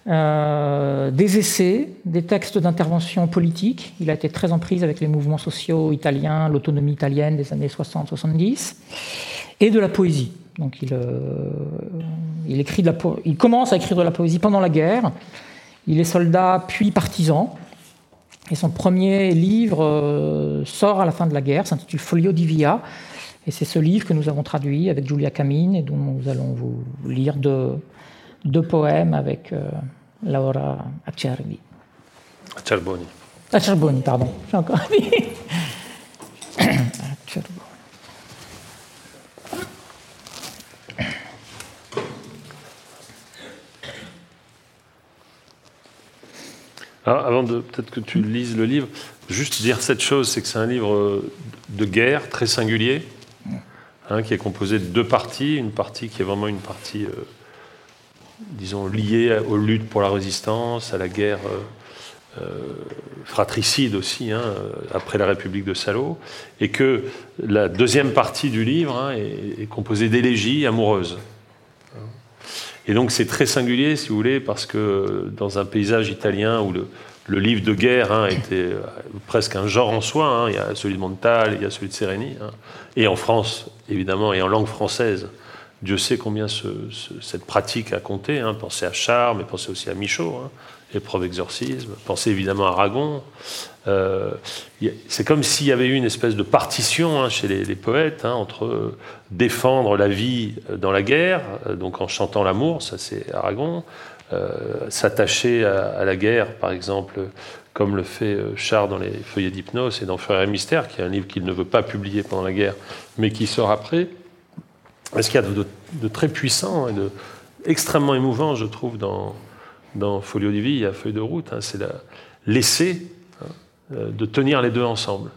euh, des essais, des textes d'intervention politique. Il a été très en prise avec les mouvements sociaux italiens, l'autonomie italienne des années 60-70, et de la poésie. Donc il, euh, écrit de la il commence à écrire de la poésie pendant la guerre. Il est soldat puis partisan. Et son premier livre euh, sort à la fin de la guerre, s'intitule Folio di Via. Et c'est ce livre que nous avons traduit avec Giulia Camine et dont nous allons vous lire deux, deux poèmes avec euh, Laura Acerbi. Acerboni. Acerboni, pardon. J'ai encore dit. [COUGHS] avant de peut-être que tu lises le livre, juste dire cette chose, c'est que c'est un livre de guerre très singulier, hein, qui est composé de deux parties. Une partie qui est vraiment une partie, euh, disons, liée aux luttes pour la résistance, à la guerre euh, euh, fratricide aussi, hein, après la République de Salo, et que la deuxième partie du livre hein, est, composée d'élégies amoureuses. Et donc c'est très singulier, si vous voulez, parce que dans un paysage italien où le, livre de guerre hein, était euh, presque un genre en soi, il y a celui de Montal, il y a celui de Sérénie, hein. et en France, évidemment, et en langue française, Dieu sait combien cette pratique a compté. Hein. Pensez à Charles, mais pensez aussi à Michaud, hein. épreuve exorcisme. Pensez évidemment à Aragon. Euh, c'est comme s'il y avait eu une espèce de partition hein, chez les, poètes entre défendre la vie dans la guerre, euh, donc en chantant l'amour, ça c'est Aragon, euh, s'attacher à, la guerre, par exemple, comme le fait Charles dans les Feuillets d'hypnose et dans Frère et Mystère, qui est un livre qu'il ne veut pas publier pendant la guerre, mais qui sort après. Ce qu'il y a de, très puissant et de extrêmement émouvant, je trouve, dans, dans Folio Divi, à Feuille de route, hein, c'est l'essai hein, euh, de tenir les deux ensemble.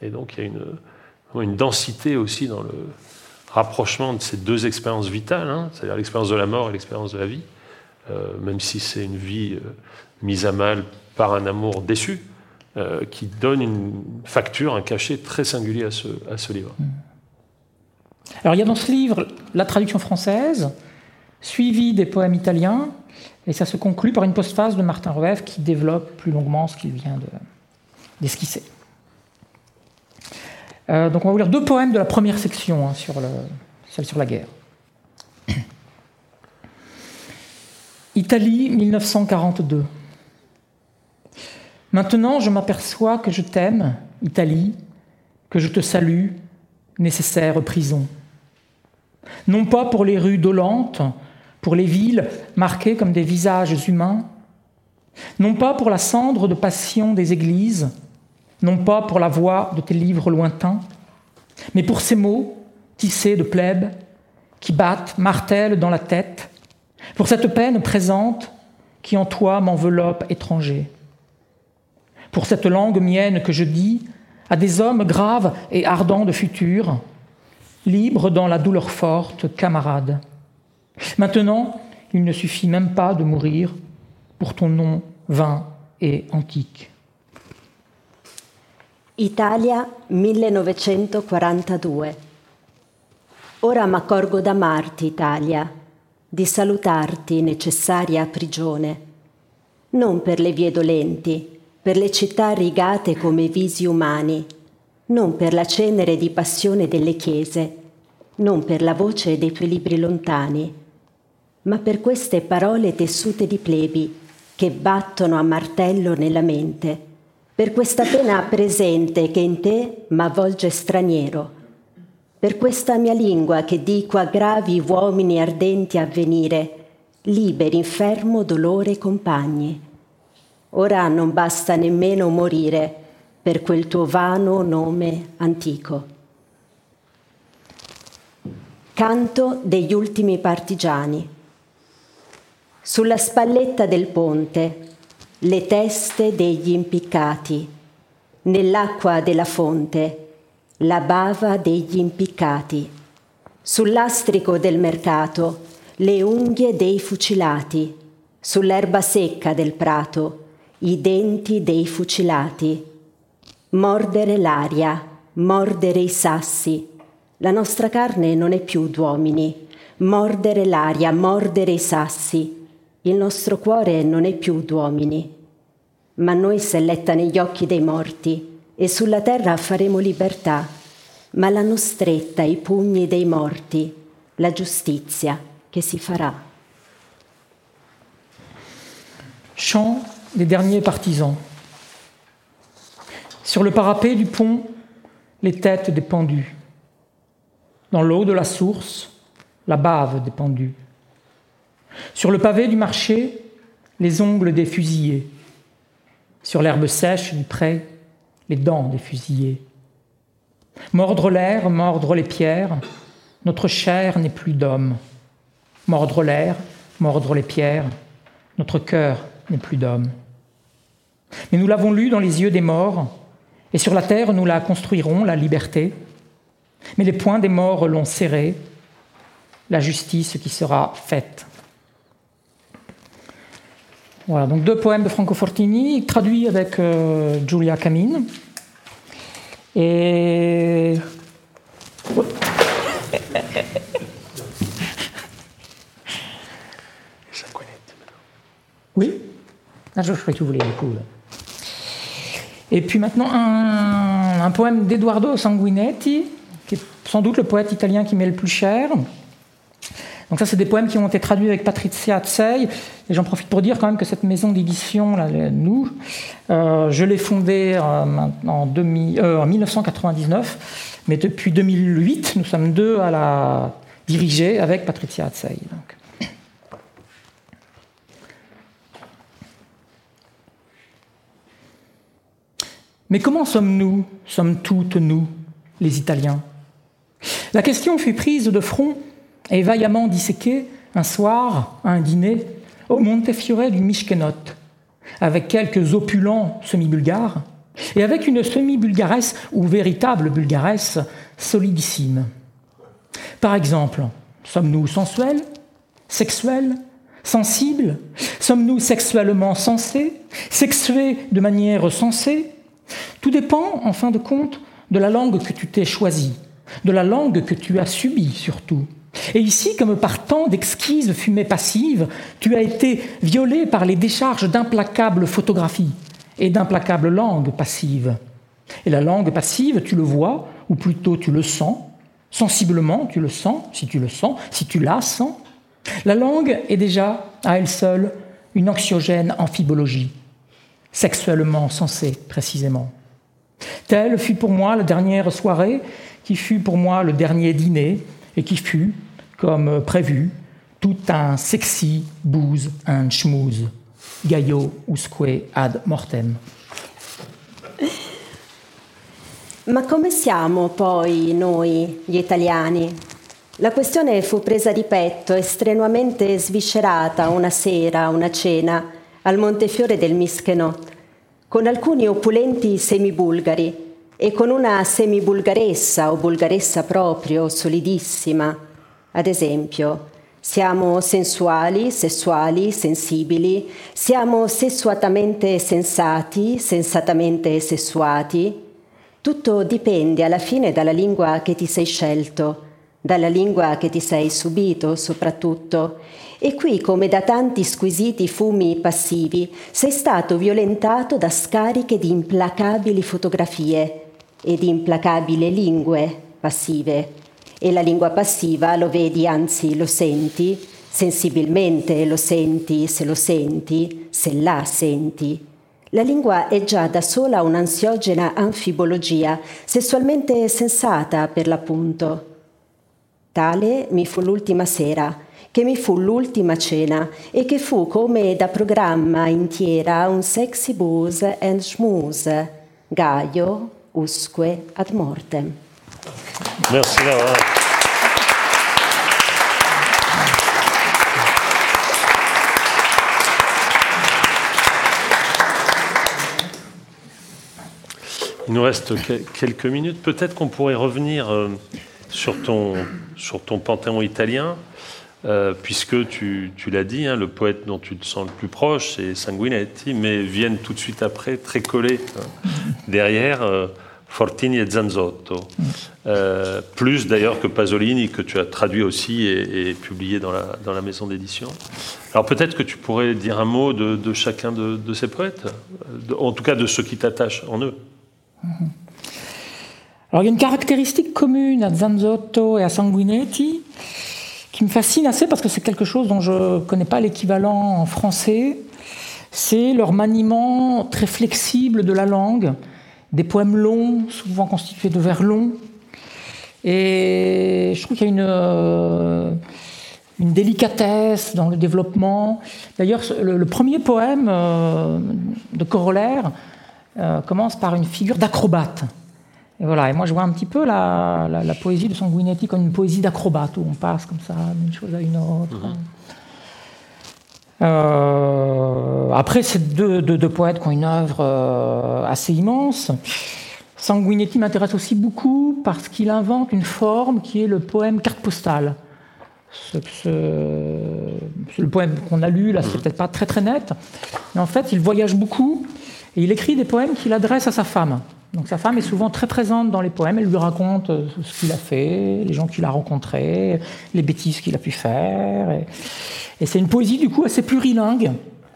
Et donc il y a une, une densité aussi dans le rapprochement de ces deux expériences vitales, hein, c'est-à-dire l'expérience de la mort et l'expérience de la vie, euh, même si c'est une vie euh, mise à mal par un amour déçu, qui donne une facture, un cachet très singulier à ce, à ce livre. Mm. Alors il y a dans ce livre la traduction française, suivie des poèmes italiens, et ça se conclut par une postface de Martin Rueff qui développe plus longuement ce qu'il vient d'esquisser. Euh, donc on va vous lire deux poèmes de la première section, hein, sur celle sur la guerre. [CLEARS THROAT] Italie 1942. Maintenant je m'aperçois que je t'aime, Italie, que je te salue, nécessaire prison. Non pas pour les rues dolentes, pour les villes marquées comme des visages humains, non pas pour la cendre de passion des églises, non pas pour la voix de tes livres lointains, mais pour ces mots tissés de plèbes qui battent, martèlent dans la tête, pour cette peine présente qui en toi m'enveloppe étranger, pour cette langue mienne que je dis à des hommes graves et ardents de futur, libre dans la douleur forte, camarade. Maintenant, il ne suffit même pas de mourir pour ton nom vain et antique. Italia 1942. Ora m'accorgo d'amarti, Italia, di salutarti, necessaria prigione, non per le vie dolenti, per le città rigate come visi umani, non per la cenere di passione delle chiese, non per la voce dei tuoi libri lontani, ma per queste parole tessute di plebi che battono a martello nella mente, per questa pena presente che in te m'avvolge straniero, per questa mia lingua che dico a gravi uomini ardenti a venire, liberi, infermo, dolore, compagni. Ora non basta nemmeno morire per quel tuo vano nome antico. Canto degli ultimi partigiani. Sulla spalletta del ponte, le teste degli impiccati. Nell'acqua della fonte, la bava degli impiccati. Sul lastrico del mercato, le unghie dei fucilati. Sull'erba secca del prato, i denti dei fucilati mordere l'aria, mordere i sassi. La nostra carne non è più d'uomini, mordere l'aria, mordere i sassi. Il nostro cuore non è più d'uomini, ma noi selletta negli occhi dei morti e sulla terra faremo libertà, ma l'hanno stretta i pugni dei morti, la giustizia che si farà. Chant des derniers partisans. Sur le parapet du pont, les têtes des pendus. Dans l'eau de la source, la bave des pendus. Sur le pavé du marché, les ongles des fusillés. Sur l'herbe sèche du pré, les dents des fusillés. Mordre l'air, mordre les pierres, notre chair n'est plus d'homme. Mordre l'air, mordre les pierres, notre cœur n'est plus d'homme. Mais nous l'avons lu dans les yeux des morts, et sur la terre, nous la construirons, la liberté. Mais les poings des morts l'ont serrée, la justice qui sera faite. Voilà, donc deux poèmes de Franco Fortini, traduits avec euh, Giulia Camine. Et. Oui ah, Je croyais que vous vouliez coup. Et puis maintenant, un, poème d'Eduardo Sanguinetti, qui est sans doute le poète italien qui m'est le plus cher. Donc ça, c'est des poèmes qui ont été traduits avec Patrizia Tsei. Et j'en profite pour dire quand même que cette maison d'édition, nous, euh, je l'ai fondée euh, en, 1999, euh, mais depuis 2008, nous sommes deux à la diriger avec Patrizia Tsei. Mais comment sommes-nous, sommes toutes nous, les Italiens? La question fut prise de front et vaillamment disséqué un soir à un dîner au Montefiore du Mishkenot, avec quelques opulents semi-bulgares et avec une semi-bulgaresse ou véritable bulgaresse solidissime. Par exemple, sommes-nous sensuels, sexuels, sensibles? Sommes-nous sexuellement sensés, sexués de manière sensée? Tout dépend, en fin de compte, de la langue que tu t'es choisie, de la langue que tu as subie surtout. Et ici, comme par tant d'exquises fumées passives, tu as été violé par les décharges d'implacables photographies et d'implacables langues passives. Et la langue passive, tu le vois, ou plutôt tu le sens, sensiblement tu le sens, si tu le sens, si tu la sens. La langue est déjà, à elle seule, une anxiogène amphibologie, sexuellement sensée précisément. Telle fut pour moi la dernière soirée, qui fut pour moi le dernier dîner, et qui fut, comme prévu, tout un sexy booze and schmooze, Gaio usque ad mortem. Ma come siamo poi noi, gli italiani? La questione fu presa di petto e strenuamente sviscerata una sera, una cena, al Montefiore del Mischeno, con alcuni opulenti semibulgari e con una semibulgaressa o bulgaressa proprio, solidissima. Ad esempio, siamo sensuali, sessuali, sensibili, siamo sessuatamente sensati, sensatamente sessuati. Tutto dipende alla fine dalla lingua che ti sei scelto, dalla lingua che ti sei subito soprattutto. E qui, come da tanti squisiti fumi passivi, sei stato violentato da scariche di implacabili fotografie, e di implacabili lingue passive. E la lingua passiva lo vedi, anzi lo senti, sensibilmente lo senti, se lo senti, se la senti. La lingua è già da sola un'ansiogena anfibologia, sessualmente sensata per l'appunto. Tale mi fu l'ultima sera, che mi fu l'ultima cena e che fu come da programma intiera un sexy booze and schmooze, Gaio, usque ad mortem. Merci Laura. Il nous reste quelques minutes. Peut-être qu'on pourrait revenir euh, sur ton, sur ton panthéon italien. Euh, puisque tu, l'as dit, hein, le poète dont tu te sens le plus proche, c'est Sanguinetti, mais viennent tout de suite après, très collés hein, derrière, euh, Fortini et Zanzotto. Euh, plus d'ailleurs que Pasolini, que tu as traduit aussi et, publié dans la, dans la maison d'édition. Alors peut-être que tu pourrais dire un mot de, chacun de, ces poètes, en tout cas de ceux qui t'attachent en eux. Alors il y a une caractéristique commune à Zanzotto et à Sanguinetti qui me fascine assez parce que c'est quelque chose dont je ne connais pas l'équivalent en français. C'est leur maniement très flexible de la langue, des poèmes longs, souvent constitués de vers longs. Et je trouve qu'il y a une, euh, une délicatesse dans le développement. D'ailleurs, le, premier poème euh, de Corollaire euh, commence par une figure d'acrobate. Et voilà, et moi je vois un petit peu la, poésie de Sanguinetti comme une poésie d'acrobate, où on passe comme ça d'une chose à une autre. Mhm. Euh, après, c'est deux, deux, poètes qui ont une œuvre euh, assez immense. Sanguinetti m'intéresse aussi beaucoup parce qu'il invente une forme qui est le poème carte postale. le poème qu'on a lu, là, c'est mhm. peut-être pas très très net, mais en fait, il voyage beaucoup et il écrit des poèmes qu'il adresse à sa femme. Donc sa femme est souvent très présente dans les poèmes, elle lui raconte euh, ce qu'il a fait, les gens qu'il a rencontrés, les bêtises qu'il a pu faire. Et, c'est une poésie du coup assez plurilingue,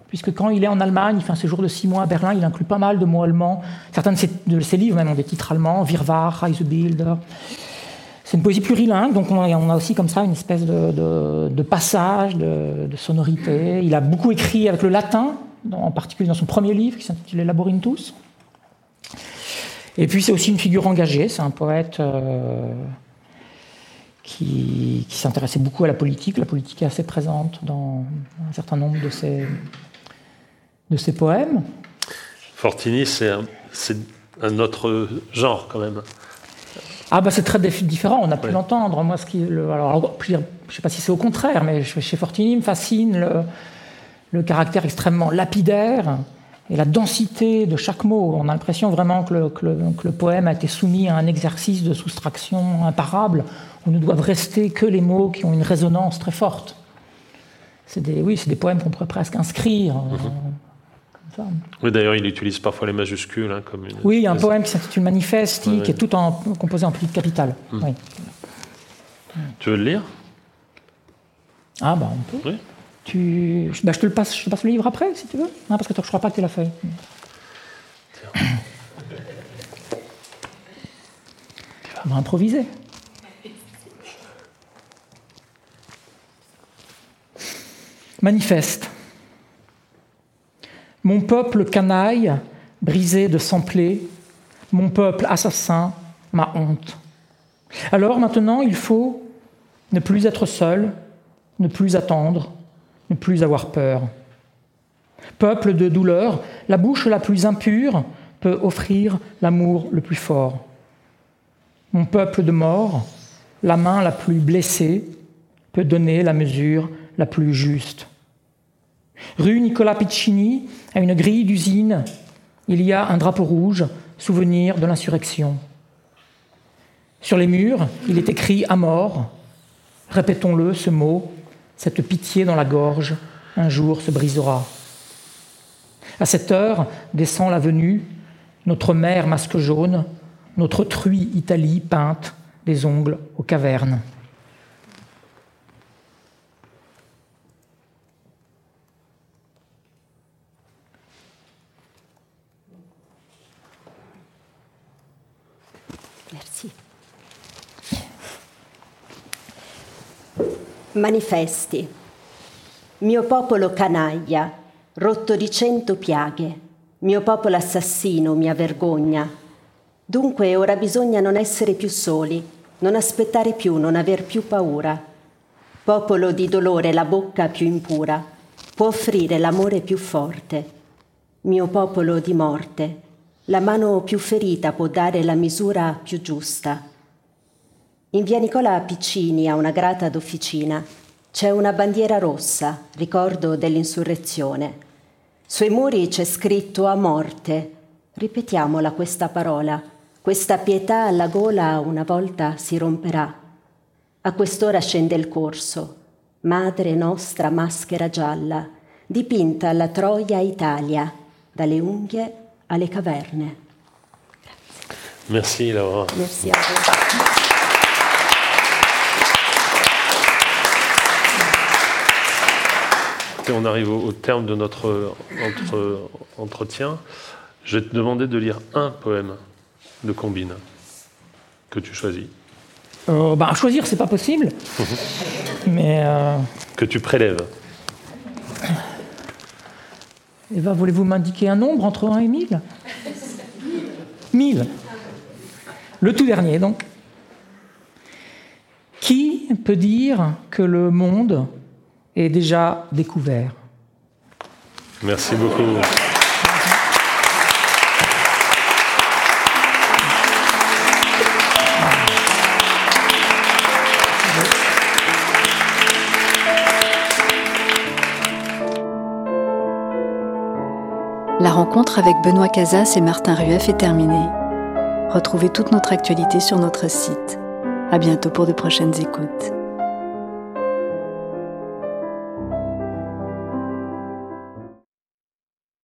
puisque quand il est en Allemagne, il fait un séjour de six mois à Berlin, il inclut pas mal de mots allemands. Certains de ses, livres même ont des titres allemands, Wirrwarr, Reisebilder. C'est une poésie plurilingue, donc on a, aussi comme ça une espèce de, passage, de, sonorité. Il a beaucoup écrit avec le latin, en particulier dans son premier livre qui s'intitule Laborinthus. Et puis c'est aussi une figure engagée, c'est un poète euh, qui, s'intéressait beaucoup à la politique. La politique est assez présente dans un certain nombre de ses, de ses poèmes. Fortini, c'est un, autre genre quand même. Ah bah c'est très différent, on a pu l'entendre. Moi, ce qui, alors, je ne sais pas si c'est au contraire, mais chez Fortini, me fascine le, le caractère extrêmement lapidaire et la densité de chaque mot. On a l'impression vraiment que le, poème a été soumis à un exercice de soustraction imparable, où ne doivent rester que les mots qui ont une résonance très forte. C'est des, oui, c'est des poèmes qu'on pourrait presque inscrire. Euh, mhm. oui, d'ailleurs, il utilise parfois les majuscules hein, comme une. Oui, il y a un poème qui s'intitule Manifesti, qui est tout en, composé en petites capitales. Mhm. Tu veux le lire? Ah, bah, on peut. Oui. Tu... Bah, je, te le passe, je te passe le livre après, si tu veux. Parce que je ne crois pas que tu l'as fait. On va improviser. Manifeste. Mon peuple canaille, brisé de sang mon peuple assassin, ma honte. Alors maintenant, il faut ne plus être seul, ne plus attendre, ne plus avoir peur. Peuple de douleur, la bouche la plus impure peut offrir l'amour le plus fort. Mon peuple de mort, la main la plus blessée peut donner la mesure la plus juste. Rue Nicolas Piccini, à une grille d'usine, il y a un drapeau rouge, souvenir de l'insurrection. Sur les murs, il est écrit à mort. Répétons-le, ce mot, cette pitié dans la gorge, un jour se brisera. À cette heure descend la venue, notre mère masque jaune, notre truie Italie peinte, des ongles aux cavernes. Manifesti. Mio popolo canaglia, rotto di cento piaghe, mio popolo assassino, mia vergogna. Dunque ora bisogna non essere più soli, non aspettare più, non aver più paura. Popolo di dolore, la bocca più impura, può offrire l'amore più forte. Mio popolo di morte, la mano più ferita può dare la misura più giusta. In via Nicola Piccini, a una grata d'officina, c'è una bandiera rossa, ricordo dell'insurrezione. Sui muri c'è scritto a morte. Ripetiamola questa parola. Questa pietà alla gola una volta si romperà. A quest'ora scende il corso. Madre nostra maschera gialla, dipinta alla Troia Italia, dalle unghie alle caverne. Merci Laura. Merci a on arrive au, terme de notre entretien. Je vais te demander de lire un poème de Combine que tu choisis. Euh, bah, choisir, c'est pas possible. [LAUGHS] mais euh, Que tu prélèves. Eva, voulez-vous m'indiquer un nombre entre 1 et 1000 1000. Le tout dernier, donc. Qui peut dire que le monde est déjà découvert. Merci beaucoup. La rencontre avec Benoît Casas et Martin Rueff est terminée. Retrouvez toute notre actualité sur notre site. À bientôt pour de prochaines écoutes.